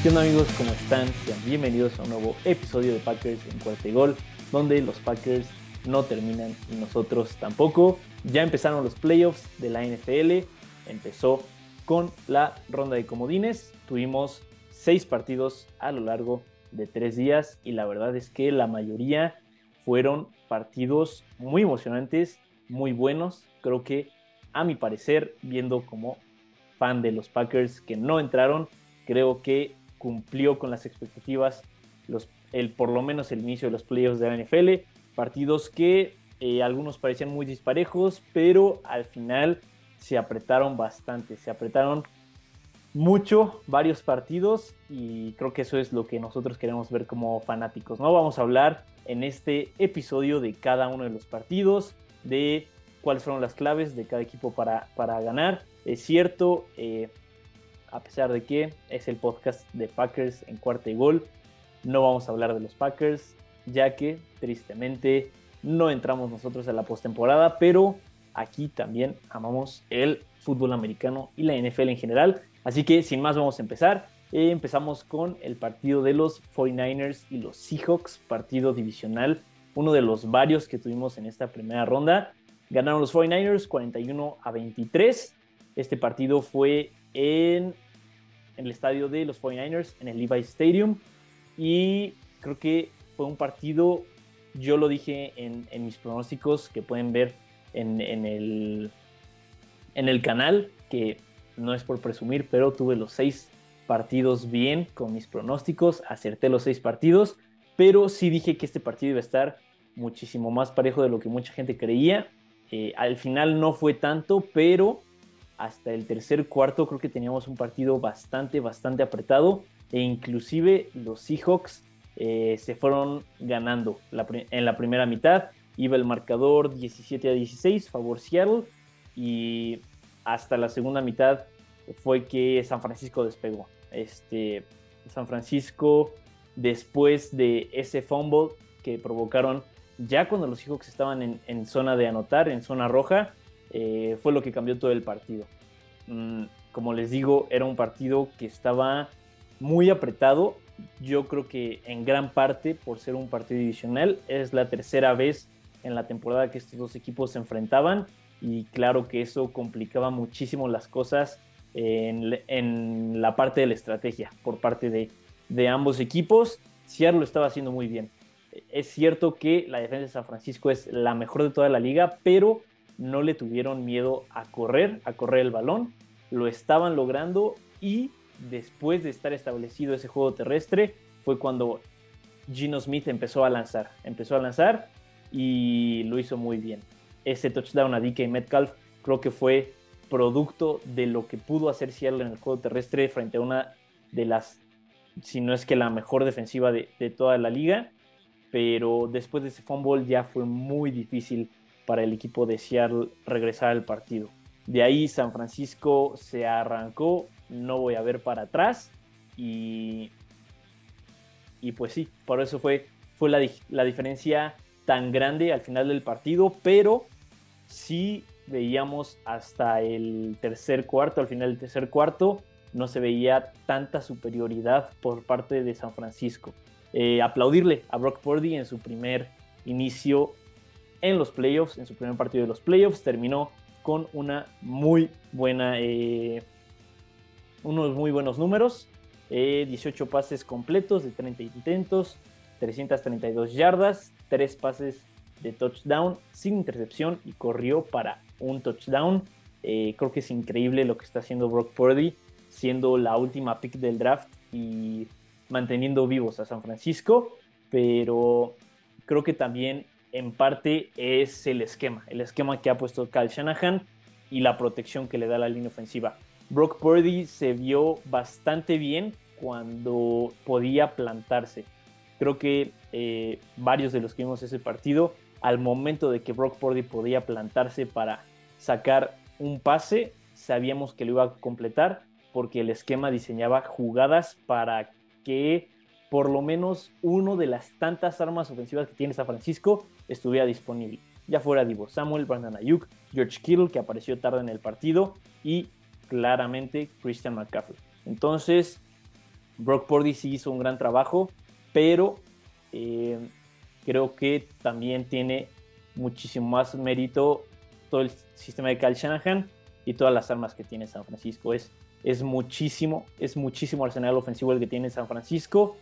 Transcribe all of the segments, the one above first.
¿Qué onda amigos? ¿Cómo están? Sean bienvenidos a un nuevo episodio de Packers en cuarto gol, donde los Packers no terminan y nosotros tampoco. Ya empezaron los playoffs de la NFL, empezó con la ronda de comodines, tuvimos seis partidos a lo largo de tres días y la verdad es que la mayoría fueron partidos muy emocionantes, muy buenos. Creo que a mi parecer, viendo como fan de los Packers que no entraron, creo que cumplió con las expectativas los, el, por lo menos el inicio de los playoffs de la NFL. Partidos que eh, algunos parecían muy disparejos, pero al final se apretaron bastante, se apretaron mucho varios partidos y creo que eso es lo que nosotros queremos ver como fanáticos. No vamos a hablar en este episodio de cada uno de los partidos, de cuáles fueron las claves de cada equipo para, para ganar. Es cierto, eh, a pesar de que es el podcast de Packers en cuarta y gol, no vamos a hablar de los Packers, ya que tristemente no entramos nosotros a la postemporada, pero aquí también amamos el fútbol americano y la NFL en general. Así que sin más vamos a empezar. Eh, empezamos con el partido de los 49ers y los Seahawks, partido divisional, uno de los varios que tuvimos en esta primera ronda. Ganaron los 49ers 41 a 23. Este partido fue en, el estadio de los 49ers, en el Levi Stadium. Y creo que fue un partido, yo lo dije en, mis pronósticos que pueden ver en, el, en el canal, que no es por presumir, pero tuve los seis partidos bien con mis pronósticos, acerté los seis partidos, pero sí dije que este partido iba a estar muchísimo más parejo de lo que mucha gente creía. Eh, al final no fue tanto, pero hasta el tercer cuarto creo que teníamos un partido bastante, bastante apretado e inclusive los Seahawks eh, se fueron ganando en la primera mitad. Iba el marcador 17 a 16, favor Seattle, y hasta la segunda mitad fue que San Francisco despegó. Este, San Francisco, después de ese fumble que provocaron ya cuando los Seahawks estaban en, zona de anotar, en zona roja, eh, fue lo que cambió todo el partido. Mm, como les digo, era un partido que estaba muy apretado. Yo creo que en gran parte, por ser un partido divisional, es la tercera vez en la temporada que estos dos equipos se enfrentaban y claro que eso complicaba muchísimo las cosas en, la parte de la estrategia por parte de, ambos equipos. Seattle lo estaba haciendo muy bien. Es cierto que la defensa de San Francisco es la mejor de toda la liga, pero no le tuvieron miedo a correr, a correr el balón. Lo estaban logrando y después de estar establecido ese juego terrestre fue cuando Gino Smith empezó a lanzar. Empezó a lanzar y lo hizo muy bien. Ese touchdown a DK Metcalf creo que fue producto de lo que pudo hacer Seattle en el juego terrestre frente a una de las, si no es que la mejor defensiva de, toda la liga. Pero después de ese fumble ya fue muy difícil para el equipo de Seattle regresar al partido. De ahí San Francisco se arrancó, no voy a ver para atrás y, y pues sí, por eso fue, fue la, la diferencia tan grande al final del partido, pero sí veíamos hasta el tercer cuarto, al final del tercer cuarto, no se veía tanta superioridad por parte de San Francisco. Eh, aplaudirle a Brock Purdy en su primer inicio en los playoffs, en su primer partido de los playoffs, terminó con una muy buena, eh, unos muy buenos números, 18 eh, pases completos de 30 intentos, 332 yardas, 3 pases de touchdown sin intercepción y corrió para un touchdown. Eh, creo que es increíble lo que está haciendo Brock Purdy, siendo la última pick del draft y manteniendo vivos a San Francisco, pero creo que también en parte es el esquema, el esquema que ha puesto Kyle Shanahan y la protección que le da la línea ofensiva. Brock Purdy se vio bastante bien cuando podía plantarse. Creo que eh, varios de los que vimos ese partido al momento de que Brock Purdy podía plantarse para sacar un pase, sabíamos que lo iba a completar porque el esquema diseñaba jugadas para que por lo menos uno de las tantas armas ofensivas que tiene San Francisco estuviera disponible. Ya fuera Divo Samuel, Brandon Ayuk, George Kittle, que apareció tarde en el partido, y claramente Christian McCaffrey. Entonces, Brock Purdy sí hizo un gran trabajo, pero eh, creo que también tiene muchísimo más mérito todo el sistema de Kyle Shanahan y todas las armas que tiene San Francisco. Es, es muchísimo, es muchísimo arsenal ofensivo el que tiene San Francisco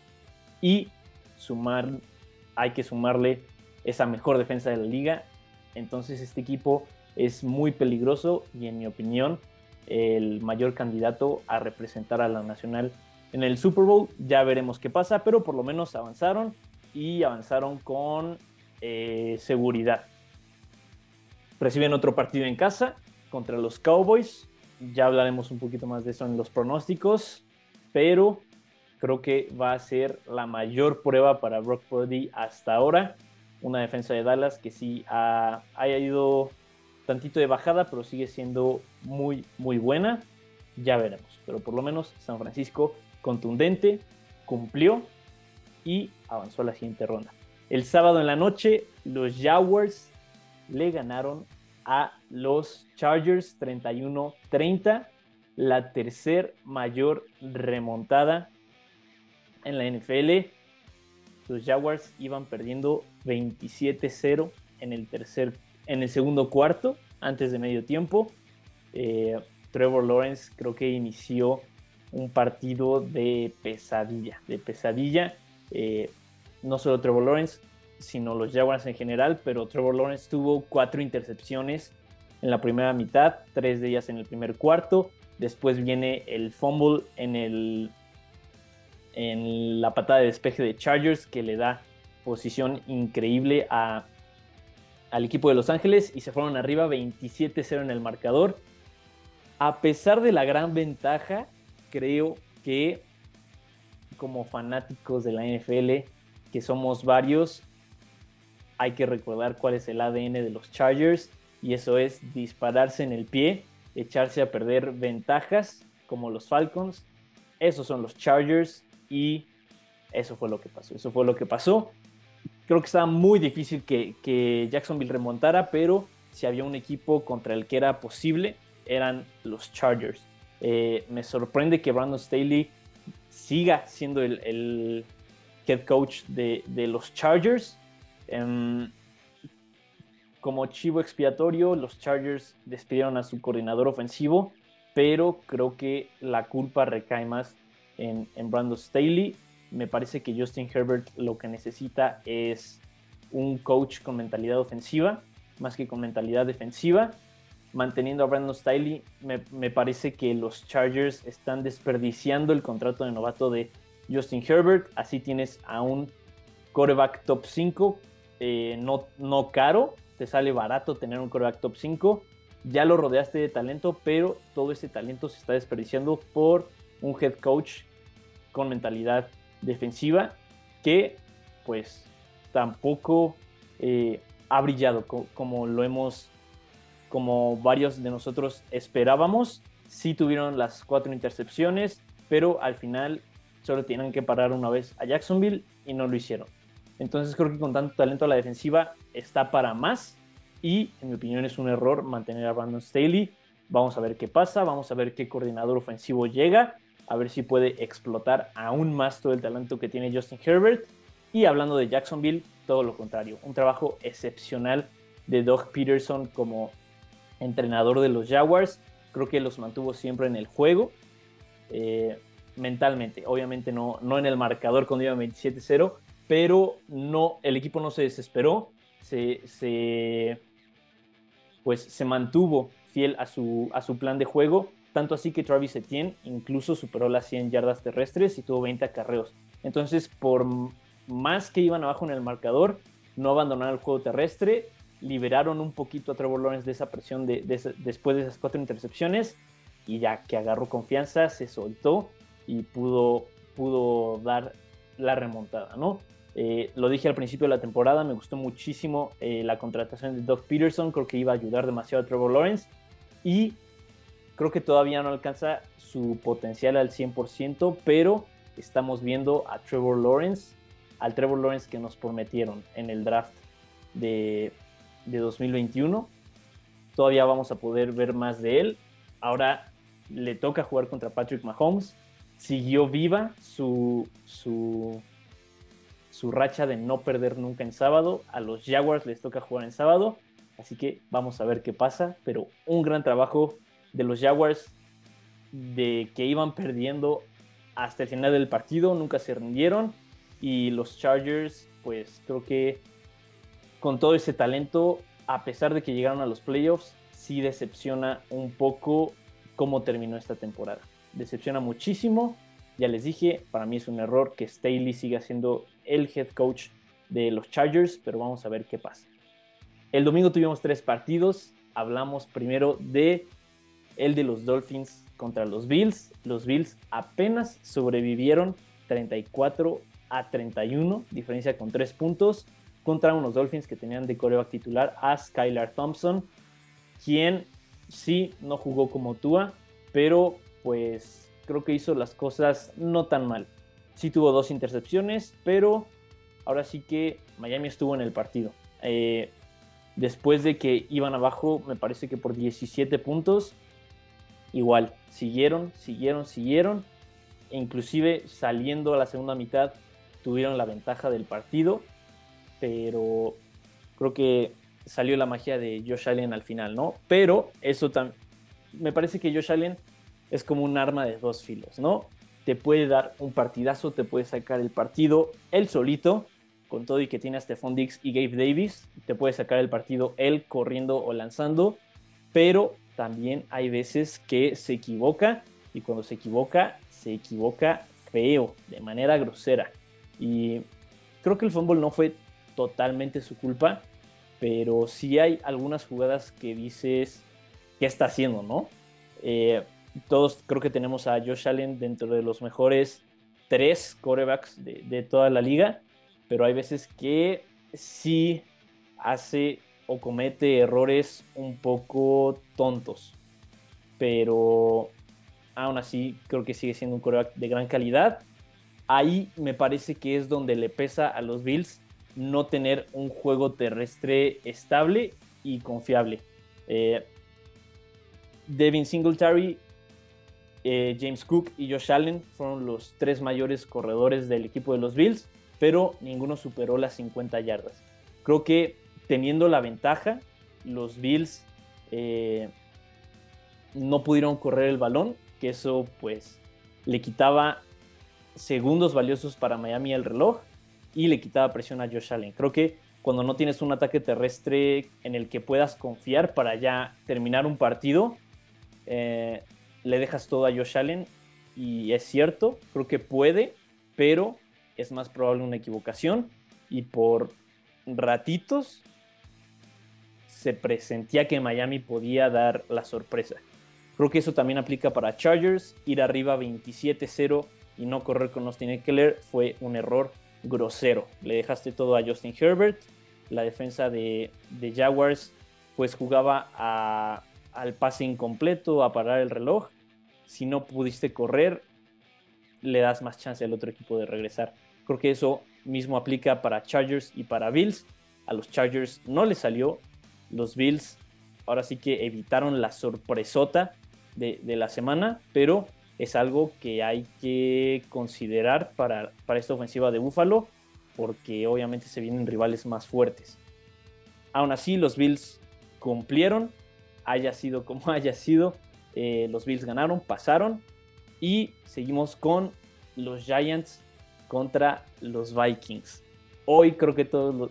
y sumar, hay que sumarle esa mejor defensa de la liga. Entonces este equipo es muy peligroso y en mi opinión el mayor candidato a representar a la nacional en el Super Bowl. Ya veremos qué pasa, pero por lo menos avanzaron y avanzaron con eh, seguridad. Reciben otro partido en casa contra los Cowboys. Ya hablaremos un poquito más de eso en los pronósticos, pero creo que va a ser la mayor prueba para Brock Purdy hasta ahora. Una defensa de Dallas que sí ha, ha ido tantito de bajada, pero sigue siendo muy, muy buena. Ya veremos. Pero por lo menos San Francisco contundente, cumplió y avanzó a la siguiente ronda. El sábado en la noche, los Jaguars le ganaron a los Chargers 31-30, la tercer mayor remontada en la NFL. Los Jaguars iban perdiendo 27-0 en el tercer, en el segundo cuarto, antes de medio tiempo. Eh, Trevor Lawrence creo que inició un partido de pesadilla, de pesadilla. Eh, no solo Trevor Lawrence, sino los Jaguars en general, pero Trevor Lawrence tuvo cuatro intercepciones en la primera mitad, tres de ellas en el primer cuarto. Después viene el fumble en, el, en la patada de despeje de Chargers que le da posición increíble a, al equipo de Los Ángeles y se fueron arriba 27-0 en el marcador. A pesar de la gran ventaja, creo que como fanáticos de la NFL, que somos varios, hay que recordar cuál es el ADN de los Chargers y eso es dispararse en el pie, echarse a perder ventajas como los Falcons. Esos son los Chargers y eso fue lo que pasó. Eso fue lo que pasó. Creo que estaba muy difícil que, Jacksonville remontara, pero si había un equipo contra el que era posible, eran los Chargers. Eh, me sorprende que Brandon Staley siga siendo el, head coach de, los Chargers. Em, como chivo expiatorio, los Chargers despidieron a su coordinador ofensivo, pero creo que la culpa recae más en, en Brandon Staley. Me parece que Justin Herbert lo que necesita es un coach con mentalidad ofensiva, más que con mentalidad defensiva manteniendo a Brandon Staley, me, parece que los Chargers están desperdiciando el contrato de novato de Justin Herbert. Así tienes a un coreback top 5, eh, no, no caro, te sale barato tener un coreback top 5. Ya lo rodeaste de talento, pero todo ese talento se está desperdiciando por un head coach con mentalidad defensiva que pues tampoco eh, ha brillado como lo hemos como varios de nosotros esperábamos. Sí tuvieron las cuatro intercepciones, pero al final solo tienen que parar una vez a Jacksonville y no lo hicieron. Entonces creo que con tanto talento a la defensiva está para más y en mi opinión es un error mantener a Brandon Staley. Vamos a ver qué pasa, vamos a ver qué coordinador ofensivo llega, a ver si puede explotar aún más todo el talento que tiene Justin Herbert. Y hablando de Jacksonville, todo lo contrario, un trabajo excepcional de Doug Peterson como entrenador de los Jaguars. Creo que los mantuvo siempre en el juego, eh, mentalmente. Obviamente no, no en el marcador cuando iba 27-0, pero no, el equipo no se desesperó, se, pues se mantuvo fiel a su, a su plan de juego, tanto así que Travis Etienne incluso superó las 100 yardas terrestres y tuvo 20 acarreos. Entonces, por más que iban abajo en el marcador, no abandonaron el juego terrestre liberaron un poquito a Trevor Lawrence de esa presión de, después de esas cuatro intercepciones y ya que agarró confianza, se soltó y pudo, pudo dar la remontada, ¿no? Eh, lo dije al principio de la temporada, me gustó muchísimo eh, la contratación de Doug Peterson, creo que iba a ayudar demasiado a Trevor Lawrence y creo que todavía no alcanza su potencial al 100%, pero estamos viendo a Trevor Lawrence, al Trevor Lawrence que nos prometieron en el draft de, de 2021. Todavía vamos a poder ver más de él. Ahora le toca jugar contra Patrick Mahomes, siguió viva su, su, su racha de no perder nunca en sábado. A los Jaguars les toca jugar en sábado, así que vamos a ver qué pasa. Pero un gran trabajo de los Jaguars de que iban perdiendo hasta el final del partido, nunca se rindieron. Y los Chargers, pues creo que con todo ese talento, a pesar de que llegaron a los playoffs, sí decepciona un poco cómo terminó esta temporada. Decepciona muchísimo. Ya les dije, para mí es un error que Staley siga siendo el head coach de los Chargers, pero vamos a ver qué pasa. El domingo tuvimos tres partidos. Hablamos primero de el de los Dolphins contra los Bills. Los Bills apenas sobrevivieron 34 a 31, diferencia con tres puntos, contra unos Dolphins que tenían de coreback titular a Skylar Thompson, quien sí no jugó como Tua, pero pues creo que hizo las cosas no tan mal. Sí tuvo dos intercepciones, pero ahora sí que Miami estuvo en el partido. Eh, después de que iban abajo, me parece que por 17 puntos, igual, siguieron, siguieron, siguieron. E inclusive saliendo a la segunda mitad, tuvieron la ventaja del partido, pero creo que salió la magia de Josh Allen al final, ¿no? Pero eso también, me parece que Josh Allen es como un arma de dos filos, ¿no? Te puede dar un partidazo, te puede sacar el partido él solito, con todo y que tiene a Stephon Diggs y Gabe Davis, te puede sacar el partido él corriendo o lanzando, pero también hay veces que se equivoca y cuando se equivoca, se equivoca feo, de manera grosera. Y creo que el fútbol no fue totalmente su culpa, pero sí hay algunas jugadas que dices, ¿qué está haciendo, no? Eh, todos creo que tenemos a Josh Allen dentro de los mejores tres corebacks de, toda la liga, pero hay veces que sí hace o comete errores un poco tontos. Pero aún así creo que sigue siendo un coreback de gran calidad. Ahí me parece que es donde le pesa a los Bills no tener un juego terrestre estable y confiable. Eh, Devin Singletary, eh, James Cook y Josh Allen fueron los tres mayores corredores del equipo de los Bills, pero ninguno superó las 50 yardas. Creo que teniendo la ventaja, los Bills eh, no pudieron correr el balón, que eso pues le quitaba segundos valiosos para Miami al reloj y le quitaba presión a Josh Allen. Creo que cuando no tienes un ataque terrestre en el que puedas confiar para ya terminar un partido, eh, le dejas todo a Josh Allen y es cierto, creo que puede, pero es más probable una equivocación y por ratitos se presentía que Miami podía dar la sorpresa. Creo que eso también aplica para Chargers, ir arriba 27-0 y no correr con Austin Eckler fue un error grosero. Le dejaste todo a Justin Herbert. La defensa de, Jaguars pues jugaba al pase incompleto, a parar el reloj. Si no pudiste correr, le das más chance al otro equipo de regresar. Creo que eso mismo aplica para Chargers y para Bills. A los Chargers no les salió. Los Bills ahora sí que evitaron la sorpresota de, la semana, pero es algo que hay que considerar para, esta ofensiva de Buffalo, porque obviamente se vienen rivales más fuertes. Aún así, los Bills cumplieron, haya sido como haya sido, eh, los Bills ganaron, pasaron y seguimos con los Giants contra los Vikings. Hoy creo que todos los,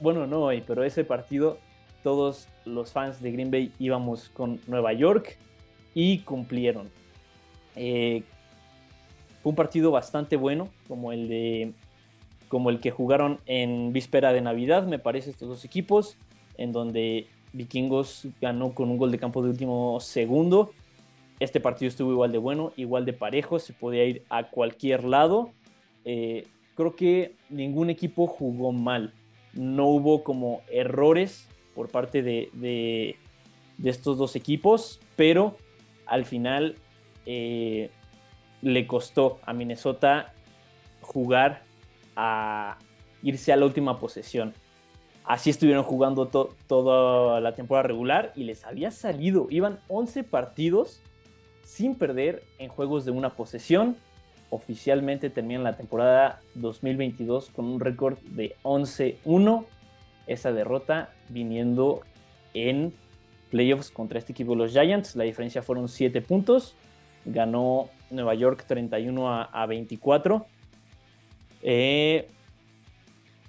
bueno, no hoy, pero ese partido todos los fans de Green Bay íbamos con Nueva York y cumplieron. Eh, fue un partido bastante bueno, como el de como el que jugaron en víspera de Navidad, me parece, estos dos equipos, en donde Vikingos ganó con un gol de campo de último segundo. Este partido estuvo igual de bueno, igual de parejo, se podía ir a cualquier lado. Eh, creo que ningún equipo jugó mal. No hubo como errores por parte de, de estos dos equipos, pero al final eh, le costó a Minnesota jugar a irse a la última posesión. Así estuvieron jugando toda la temporada regular y les había salido. Iban 11 partidos sin perder en juegos de una posesión. oficialmente terminan la temporada 2022 con un récord de 11-1. Esa derrota viniendo en playoffs contra este equipo de los Giants. La diferencia fueron 7 puntos. Ganó Nueva York 31 a, 24. Eh,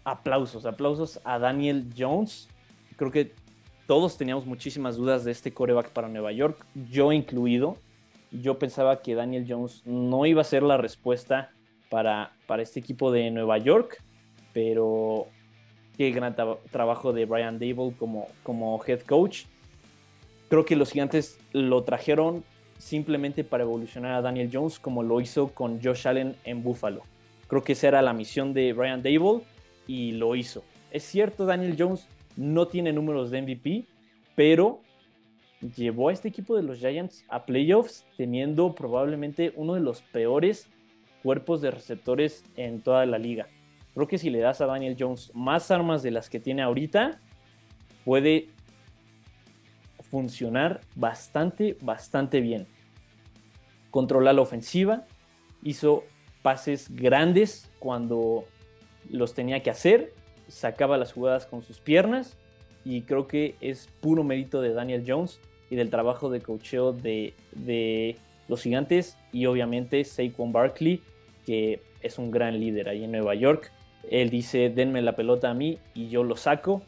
aplausos, aplausos a Daniel Jones. Creo que todos teníamos muchísimas dudas de este coreback para Nueva York, yo incluido. Yo pensaba que Daniel Jones no iba a ser la respuesta para, para este equipo de Nueva York, pero qué gran trabajo de Brian Dable como, como head coach. Creo que los gigantes lo trajeron simplemente para evolucionar a Daniel Jones como lo hizo con Josh Allen en Buffalo. Creo que esa era la misión de Brian Dable y lo hizo. Es cierto, Daniel Jones no tiene números de MVP, pero llevó a este equipo de los Giants a playoffs teniendo probablemente uno de los peores cuerpos de receptores en toda la liga. Creo que si le das a Daniel Jones más armas de las que tiene ahorita, puede funcionar bastante, bastante bien. Controla la ofensiva, hizo pases grandes cuando los tenía que hacer, sacaba las jugadas con sus piernas y creo que es puro mérito de Daniel Jones y del trabajo de cocheo de, de los gigantes y obviamente Saquon Barkley, que es un gran líder ahí en Nueva York. Él dice, denme la pelota a mí y yo lo saco.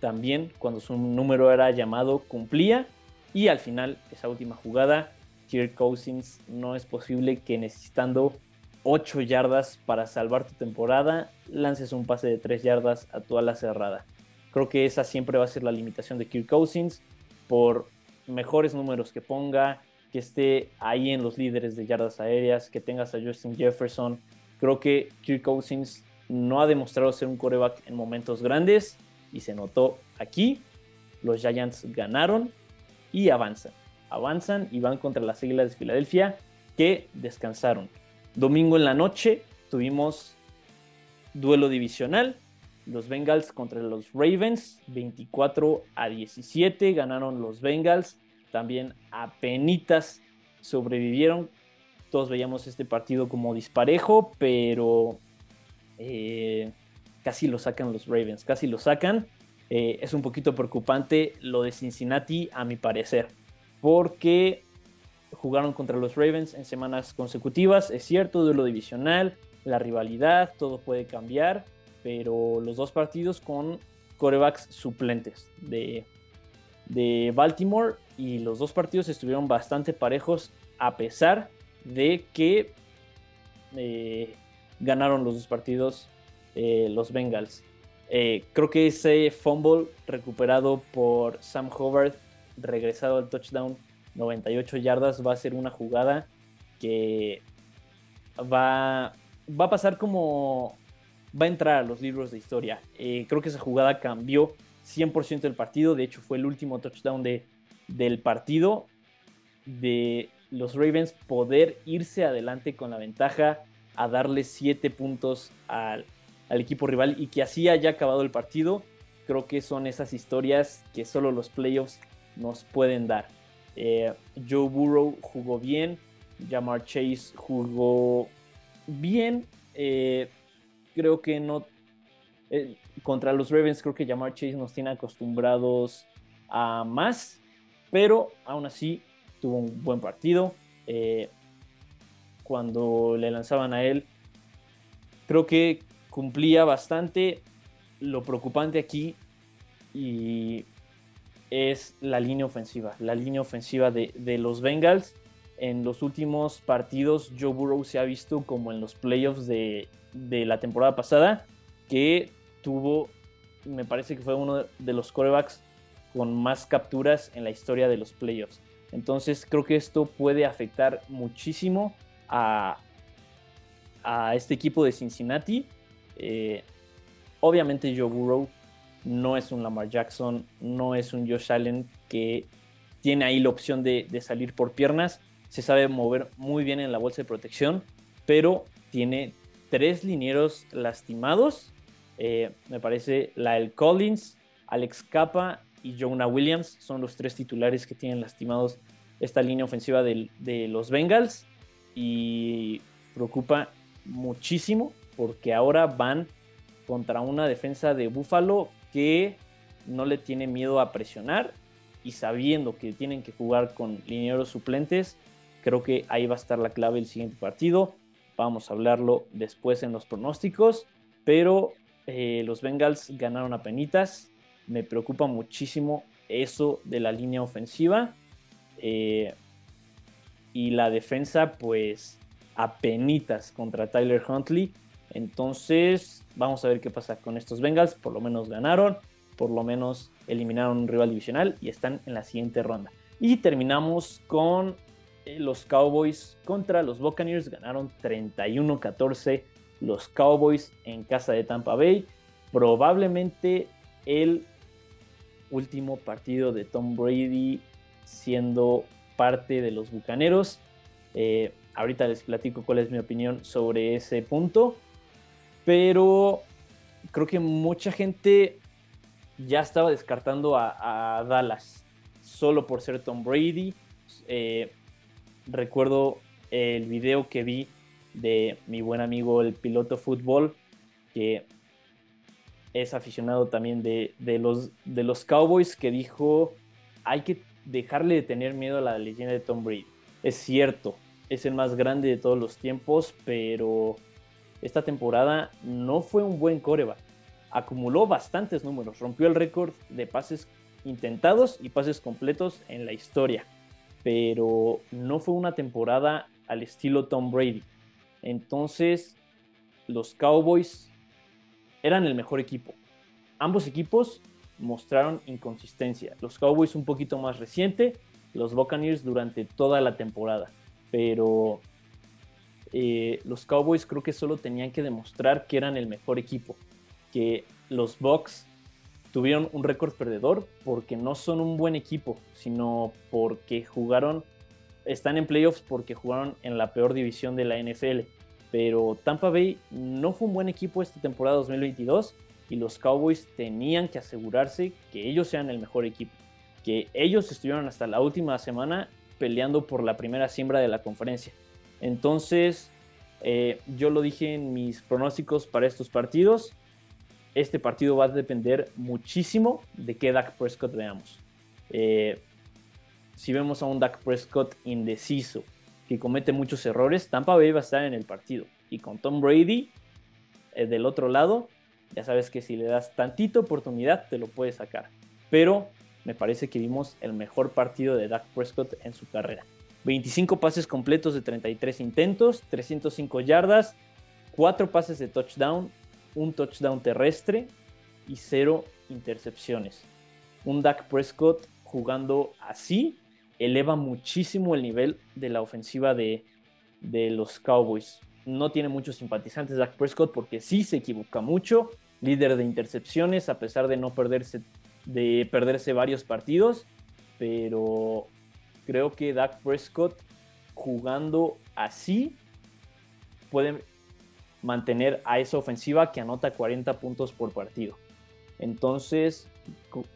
También cuando su número era llamado cumplía. Y al final, esa última jugada, Kirk Cousins no es posible que necesitando 8 yardas para salvar tu temporada, lances un pase de 3 yardas a tu ala cerrada. Creo que esa siempre va a ser la limitación de Kirk Cousins. Por mejores números que ponga, que esté ahí en los líderes de yardas aéreas, que tengas a Justin Jefferson. Creo que Kirk Cousins no ha demostrado ser un coreback en momentos grandes y se notó aquí. Los Giants ganaron y avanzan. Avanzan y van contra las Águilas de Filadelfia que descansaron. Domingo en la noche tuvimos duelo divisional los Bengals contra los Ravens, 24 a 17, ganaron los Bengals, también penitas sobrevivieron. Todos veíamos este partido como disparejo, pero eh, casi lo sacan los Ravens, casi lo sacan. Eh, es un poquito preocupante lo de Cincinnati, a mi parecer, porque jugaron contra los Ravens en semanas consecutivas, es cierto, duelo divisional, la rivalidad, todo puede cambiar pero los dos partidos con corebacks suplentes de, Baltimore y los dos partidos estuvieron bastante parejos a pesar de que eh, ganaron los dos partidos eh, los Bengals. Eh, creo que ese fumble recuperado por Sam Howard, regresado al touchdown 98 yardas, va a ser una jugada que va, va a pasar como va a entrar a los libros de historia. Eh, creo que esa jugada cambió 100% el partido. De hecho, fue el último touchdown de, del partido de los Ravens poder irse adelante con la ventaja a darle 7 puntos al, equipo rival y que así haya acabado el partido. Creo que son esas historias que solo los playoffs nos pueden dar. Eh, Joe Burrow jugó bien, Jamar Chase jugó bien. Eh, creo que no. Eh, contra los Ravens, creo que Jamar Chase nos tiene acostumbrados a más, pero aún así tuvo un buen partido. Cuando le lanzaban a él, creo que cumplía bastante. Lo preocupante aquí y es la línea ofensiva. La línea ofensiva de, de, los Bengals. En los últimos partidos, Joe Burrow se ha visto como en los playoffs de de la temporada pasada, que tuvo, me parece que fue uno de los corebacks con más capturas en la historia de los playoffs. Entonces creo que esto puede afectar muchísimo a, este equipo de Cincinnati. Eh, obviamente Joe Burrow no es un Lamar Jackson, no es un Josh Allen que tiene ahí la opción de, salir por piernas. Se sabe mover muy bien en la bolsa de protección, pero tiene tres linieros lastimados. Eh, me parece Lyle Collins, Alex Capa y Jonah Williams son los tres titulares que tienen lastimados esta línea ofensiva de los Bengals. Y preocupa muchísimo porque ahora van contra una defensa de Buffalo que no le tiene miedo a presionar y sabiendo que tienen que jugar con linieros suplentes, creo que ahí va a estar la clave el siguiente partido. Vamos a hablarlo después en los pronósticos, pero eh, los Bengals ganaron a penitas. Me preocupa muchísimo eso de la línea ofensiva. Eh, y la defensa, pues, a penitas contra Tyler Huntley. Entonces, vamos a ver qué pasa con estos Bengals. Por lo menos ganaron, por lo menos eliminaron un rival divisional y están en la siguiente ronda. Y terminamos con eh, los Cowboys contra los Buccaneers. Ganaron 31-14 los Cowboys en casa de Tampa Bay. Probablemente el último partido de Tom Brady siendo parte de los Bucaneros. Eh, ahorita les platico cuál es mi opinión sobre ese punto. Pero creo que mucha gente ya estaba descartando a, Dallas solo por ser Tom Brady. Eh, recuerdo el video que vi de mi buen amigo el piloto fútbol, que es aficionado también de, los, de los Cowboys, que dijo, hay que dejarle de tener miedo a la leyenda de Tom Brady. Es cierto, es el más grande de todos los tiempos, pero esta temporada no fue un buen coreback. Acumuló bastantes números, rompió el récord de pases intentados y pases completos en la historia, pero no fue una temporada al estilo Tom Brady. Entonces, los Cowboys eran el mejor equipo. Ambos equipos mostraron inconsistencia. Los Cowboys un poquito más reciente, los Buccaneers durante toda la temporada. Pero eh, los Cowboys creo que solo tenían que demostrar que eran el mejor equipo. Que los Bucks tuvieron un récord perdedor porque no son un buen equipo, sino porque jugaron, están en playoffs porque jugaron en la peor división de la NFL. Pero Tampa Bay no fue un buen equipo esta temporada 2022 y los Cowboys tenían que asegurarse que ellos sean el mejor equipo, que ellos estuvieron hasta la última semana peleando por la primera siembra de la conferencia. Entonces, eh, yo lo dije en mis pronósticos para estos partidos, este partido va a depender muchísimo de qué Dak Prescott veamos. Eh, si vemos a un Dak Prescott indeciso, que comete muchos errores, Tampa Bay va a estar en el partido. Y con Tom Brady eh, del otro lado, ya sabes que si le das tantita oportunidad, te lo puede sacar. Pero me parece que vimos el mejor partido de Dak Prescott en su carrera. 25 pases completos de 33 intentos, 305 yardas, 4 pases de touchdown, un touchdown terrestre y 0 intercepciones. Un Dak Prescott jugando así eleva muchísimo el nivel de la ofensiva de, de los Cowboys no tiene muchos simpatizantes Dak Prescott porque sí se equivoca mucho, líder de intercepciones a pesar de no perderse de perderse varios partidos, pero creo que Dak Prescott jugando así puede mantener a esa ofensiva que anota 40 puntos por partido. Entonces,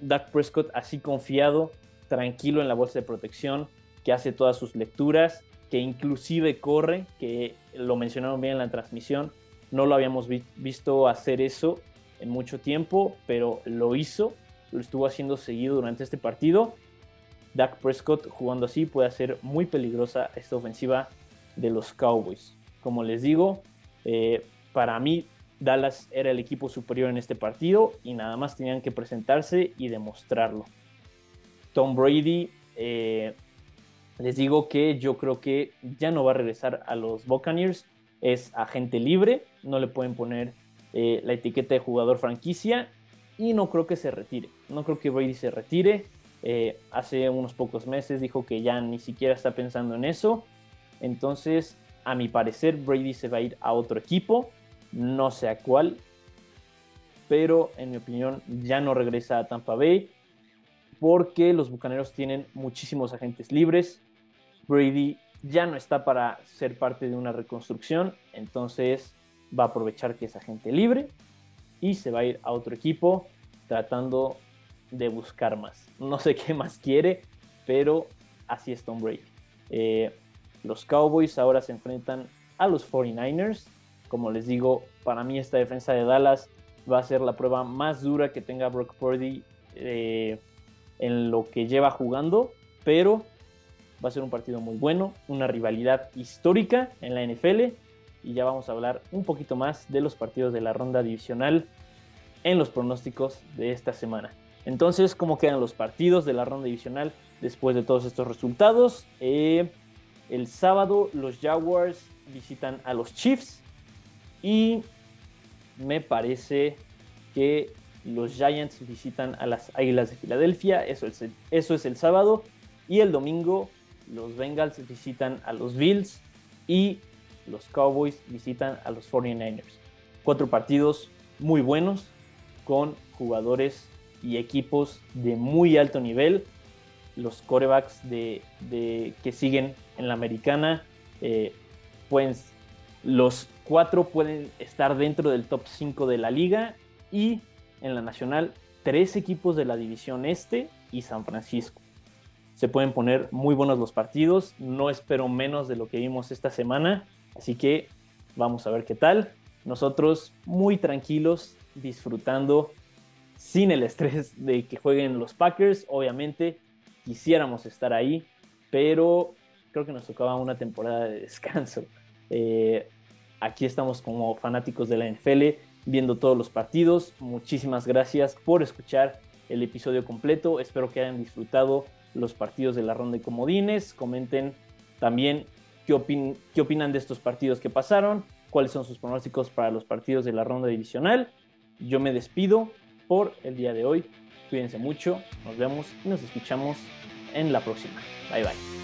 Dak Prescott así confiado, tranquilo en la bolsa de protección, que hace todas sus lecturas, que inclusive corre, que lo mencionaron bien en la transmisión, no lo habíamos visto hacer eso en mucho tiempo, pero lo hizo, lo estuvo haciendo seguido durante este partido. Dak Prescott jugando así puede hacer muy peligrosa esta ofensiva de los Cowboys. Como les digo, eh, para mí Dallas era el equipo superior en este partido y nada más tenían que presentarse y demostrarlo. Tom Brady eh, les digo que yo creo que ya no va a regresar a los Buccaneers. Es agente libre, no le pueden poner eh, la etiqueta de jugador franquicia y no creo que se retire. No creo que Brady se retire. Eh, hace unos pocos meses dijo que ya ni siquiera está pensando en eso. Entonces, a mi parecer, Brady se va a ir a otro equipo. No sé a cuál. Pero en mi opinión, ya no regresa a Tampa Bay porque los Bucaneros tienen muchísimos agentes libres. Brady ya no está para ser parte de una reconstrucción, entonces va a aprovechar que es agente libre y se va a ir a otro equipo tratando de buscar más. No sé qué más quiere, pero así es Tom Brady. Eh, los Cowboys ahora se enfrentan a los 49ers. Como les digo, para mí esta defensa de Dallas va a ser la prueba más dura que tenga Brock Purdy eh, en lo que lleva jugando, pero va a ser un partido muy bueno, una rivalidad histórica en la NFL y ya vamos a hablar un poquito más de los partidos de la ronda divisional en los pronósticos de esta semana. Entonces, ¿cómo quedan los partidos de la ronda divisional después de todos estos resultados? Eh, el sábado los Jaguars visitan a los Chiefs y me parece que los Giants visitan a las Águilas de Filadelfia, eso es, el, eso es el sábado, y el domingo los Bengals visitan a los Bills y los Cowboys visitan a los 49ers. Cuatro partidos muy buenos con jugadores y equipos de muy alto nivel. Los corebacks de, que siguen en la americana, eh, pues los cuatro pueden estar dentro del top 5 de la liga y en la nacional tres equipos de la división este y San Francisco. Se pueden poner muy buenos los partidos, no espero menos de lo que vimos esta semana, así que vamos a ver qué tal. Nosotros muy tranquilos, disfrutando, sin el estrés de que jueguen los Packers, obviamente quisiéramos estar ahí, pero creo que nos tocaba una temporada de descanso. Eh, aquí estamos como fanáticos de la NFL viendo todos los partidos. Muchísimas gracias por escuchar el episodio completo. Espero que hayan disfrutado los partidos de la ronda de comodines. Comenten también qué, opinan de estos partidos que pasaron, cuáles son sus pronósticos para los partidos de la ronda divisional. Yo me despido por el día de hoy. Cuídense mucho, nos vemos y nos escuchamos en la próxima. Bye bye.